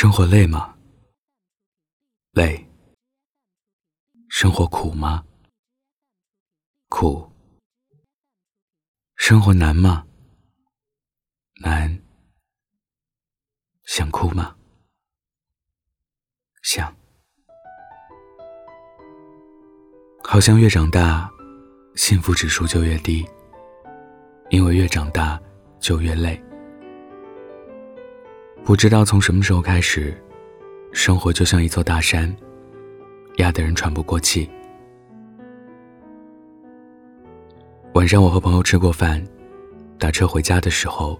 生活累吗？累。生活苦吗？苦。生活难吗？难。想哭吗？想。好像越长大，幸福指数就越低，因为越长大就越累。不知道从什么时候开始，生活就像一座大山，压得人喘不过气。晚上我和朋友吃过饭，打车回家的时候，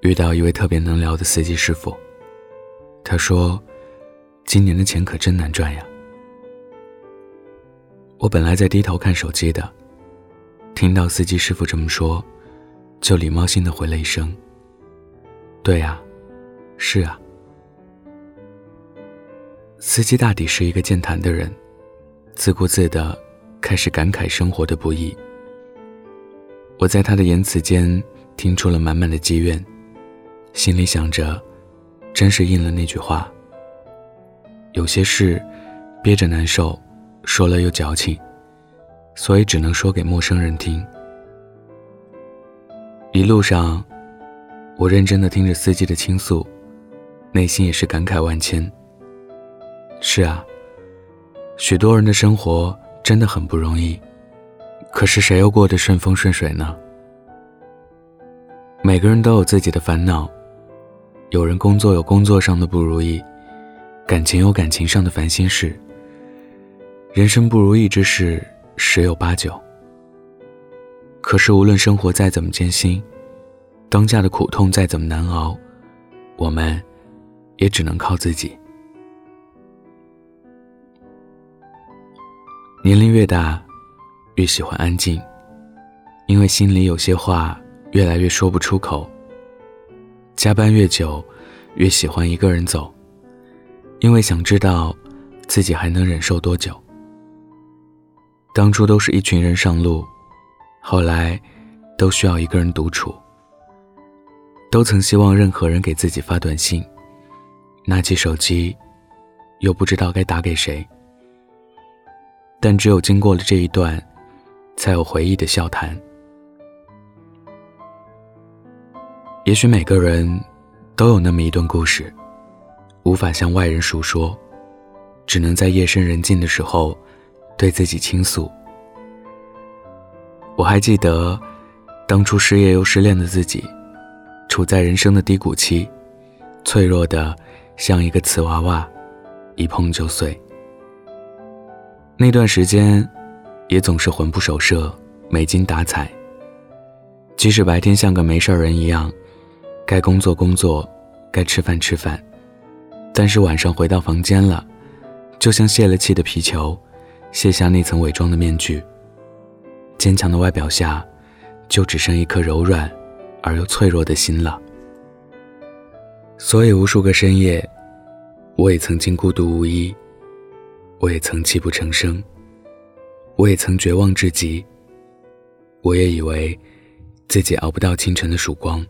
遇到一位特别能聊的司机师傅。他说：“今年的钱可真难赚呀。”我本来在低头看手机的，听到司机师傅这么说，就礼貌性的回了一声：“对呀。”是啊，司机大抵是一个健谈的人，自顾自的开始感慨生活的不易。我在他的言辞间听出了满满的积怨，心里想着，真是应了那句话：有些事憋着难受，说了又矫情，所以只能说给陌生人听。一路上，我认真的听着司机的倾诉。内心也是感慨万千。是啊，许多人的生活真的很不容易，可是谁又过得顺风顺水呢？每个人都有自己的烦恼，有人工作有工作上的不如意，感情有感情上的烦心事。人生不如意之事十有八九。可是无论生活再怎么艰辛，当下的苦痛再怎么难熬，我们。也只能靠自己。年龄越大，越喜欢安静，因为心里有些话越来越说不出口。加班越久，越喜欢一个人走，因为想知道自己还能忍受多久。当初都是一群人上路，后来都需要一个人独处。都曾希望任何人给自己发短信。拿起手机，又不知道该打给谁。但只有经过了这一段，才有回忆的笑谈。也许每个人都有那么一段故事，无法向外人述说，只能在夜深人静的时候，对自己倾诉。我还记得，当初失业又失恋的自己，处在人生的低谷期，脆弱的。像一个瓷娃娃，一碰就碎。那段时间，也总是魂不守舍、没精打采。即使白天像个没事人一样，该工作工作，该吃饭吃饭，但是晚上回到房间了，就像泄了气的皮球，卸下那层伪装的面具。坚强的外表下，就只剩一颗柔软而又脆弱的心了。所以，无数个深夜，我也曾经孤独无依，我也曾泣不成声，我也曾绝望至极。我也以为自己熬不到清晨的曙光。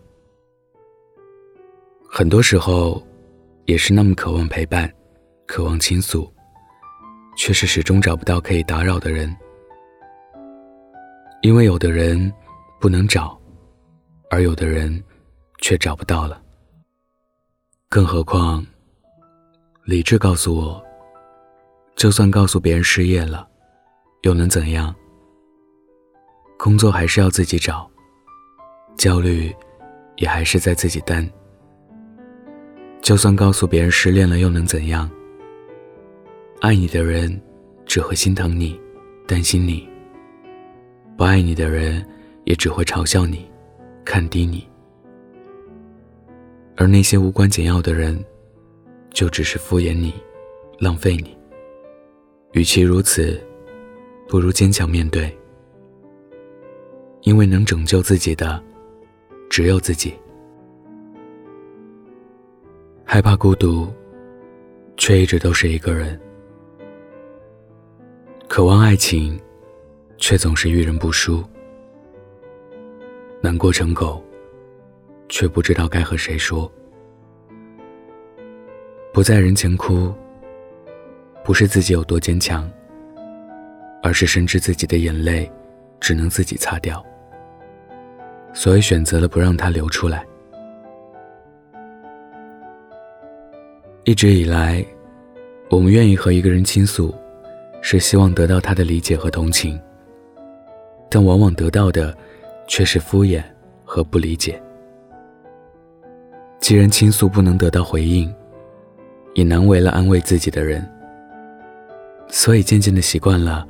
很多时候，也是那么渴望陪伴，渴望倾诉，却是始终找不到可以打扰的人。因为有的人不能找，而有的人却找不到了。更何况，理智告诉我，就算告诉别人失业了，又能怎样？工作还是要自己找，焦虑也还是在自己担。就算告诉别人失恋了，又能怎样？爱你的人只会心疼你，担心你；不爱你的人也只会嘲笑你，看低你。而那些无关紧要的人，就只是敷衍你，浪费你。与其如此，不如坚强面对，因为能拯救自己的，只有自己。害怕孤独，却一直都是一个人；渴望爱情，却总是遇人不淑；难过成狗。却不知道该和谁说。不在人前哭，不是自己有多坚强，而是深知自己的眼泪只能自己擦掉，所以选择了不让它流出来。一直以来，我们愿意和一个人倾诉，是希望得到他的理解和同情，但往往得到的却是敷衍和不理解。既然倾诉不能得到回应，也难为了安慰自己的人，所以渐渐的习惯了，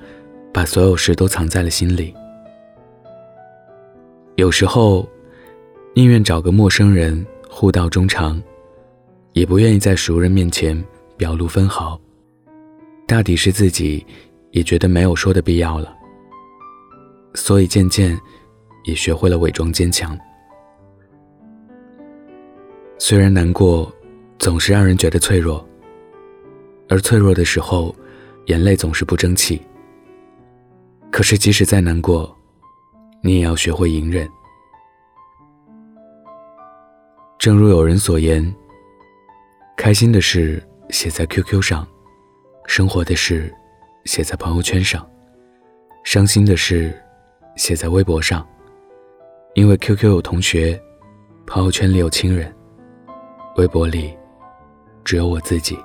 把所有事都藏在了心里。有时候，宁愿找个陌生人互道衷肠，也不愿意在熟人面前表露分毫。大抵是自己也觉得没有说的必要了，所以渐渐也学会了伪装坚强。虽然难过。总是让人觉得脆弱，而脆弱的时候，眼泪总是不争气。可是即使再难过，你也要学会隐忍。正如有人所言，开心的事写在 QQ 上，生活的事写在朋友圈上，伤心的事写在微博上。因为 QQ 有同学，朋友圈里有亲人，微博里。只有我自己。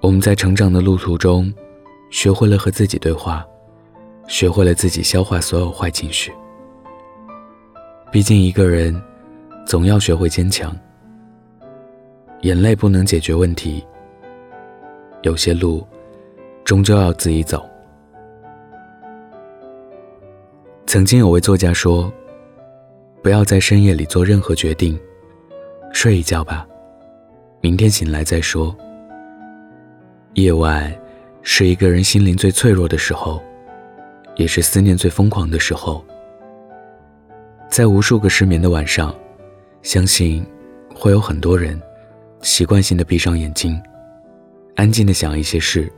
我们在成长的路途中，学会了和自己对话，学会了自己消化所有坏情绪。毕竟一个人，总要学会坚强。眼泪不能解决问题，有些路，终究要自己走。曾经有位作家说：“不要在深夜里做任何决定。”睡一觉吧，明天醒来再说。夜晚是一个人心灵最脆弱的时候，也是思念最疯狂的时候。在无数个失眠的晚上，相信会有很多人习惯性的闭上眼睛，安静的想一些事，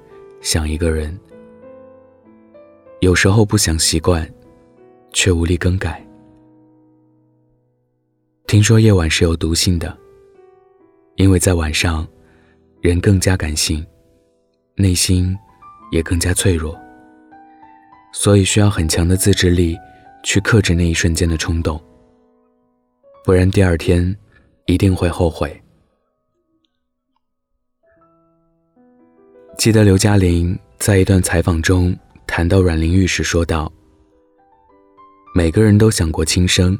想一个人。有时候不想习惯，却无力更改。听说夜晚是有毒性的，因为在晚上，人更加感性，内心也更加脆弱，所以需要很强的自制力去克制那一瞬间的冲动，不然第二天一定会后悔。记得刘嘉玲在一段采访中谈到阮玲玉时说道：“每个人都想过轻生。”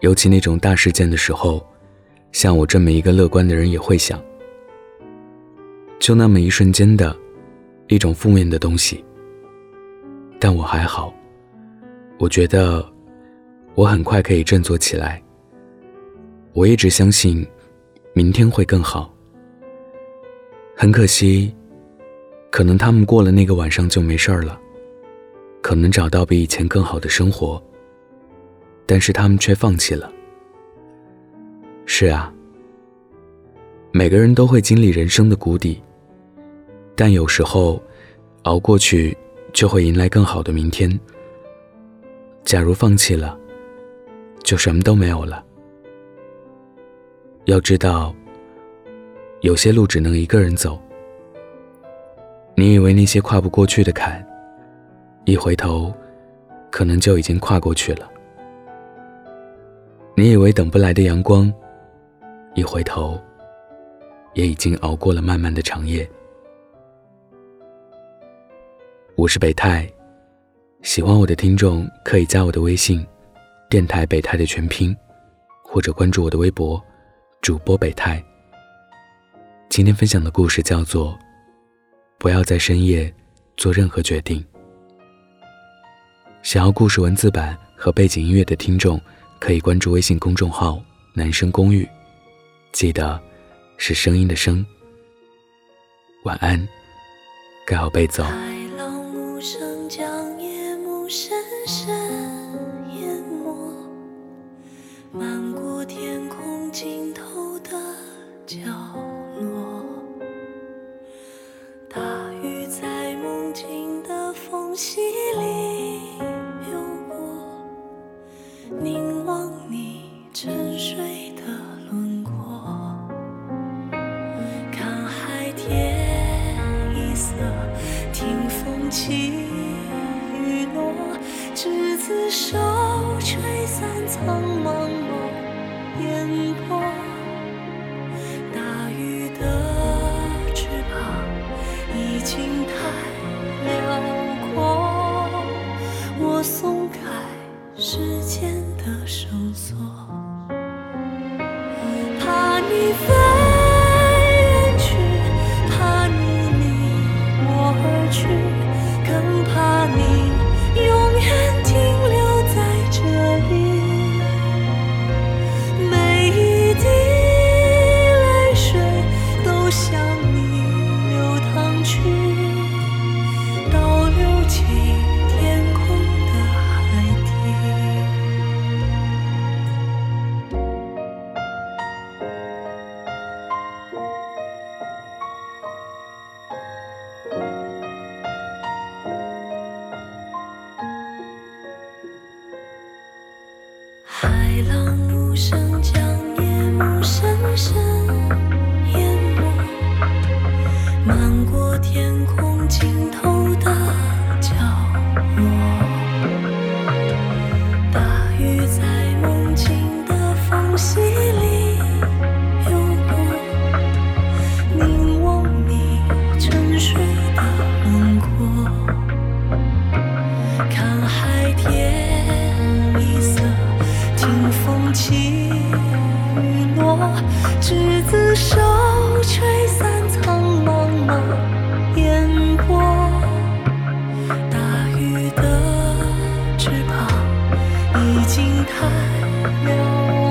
尤其那种大事件的时候，像我这么一个乐观的人也会想，就那么一瞬间的，一种负面的东西。但我还好，我觉得我很快可以振作起来。我一直相信，明天会更好。很可惜，可能他们过了那个晚上就没事儿了，可能找到比以前更好的生活。但是他们却放弃了。是啊，每个人都会经历人生的谷底，但有时候，熬过去就会迎来更好的明天。假如放弃了，就什么都没有了。要知道，有些路只能一个人走。你以为那些跨不过去的坎，一回头，可能就已经跨过去了。你以为等不来的阳光，一回头，也已经熬过了漫漫的长夜。我是北泰，喜欢我的听众可以加我的微信，电台北泰的全拼，或者关注我的微博，主播北泰。今天分享的故事叫做《不要在深夜做任何决定》。想要故事文字版和背景音乐的听众。可以关注微信公众号“男生公寓”，记得是声音的声。晚安，盖好被子。凝望你沉睡的轮执子手吹散苍茫茫烟波大鱼的翅膀已经太辽阔我松开时间的绳索怕你飞远去怕你离我而去更怕你已经太辽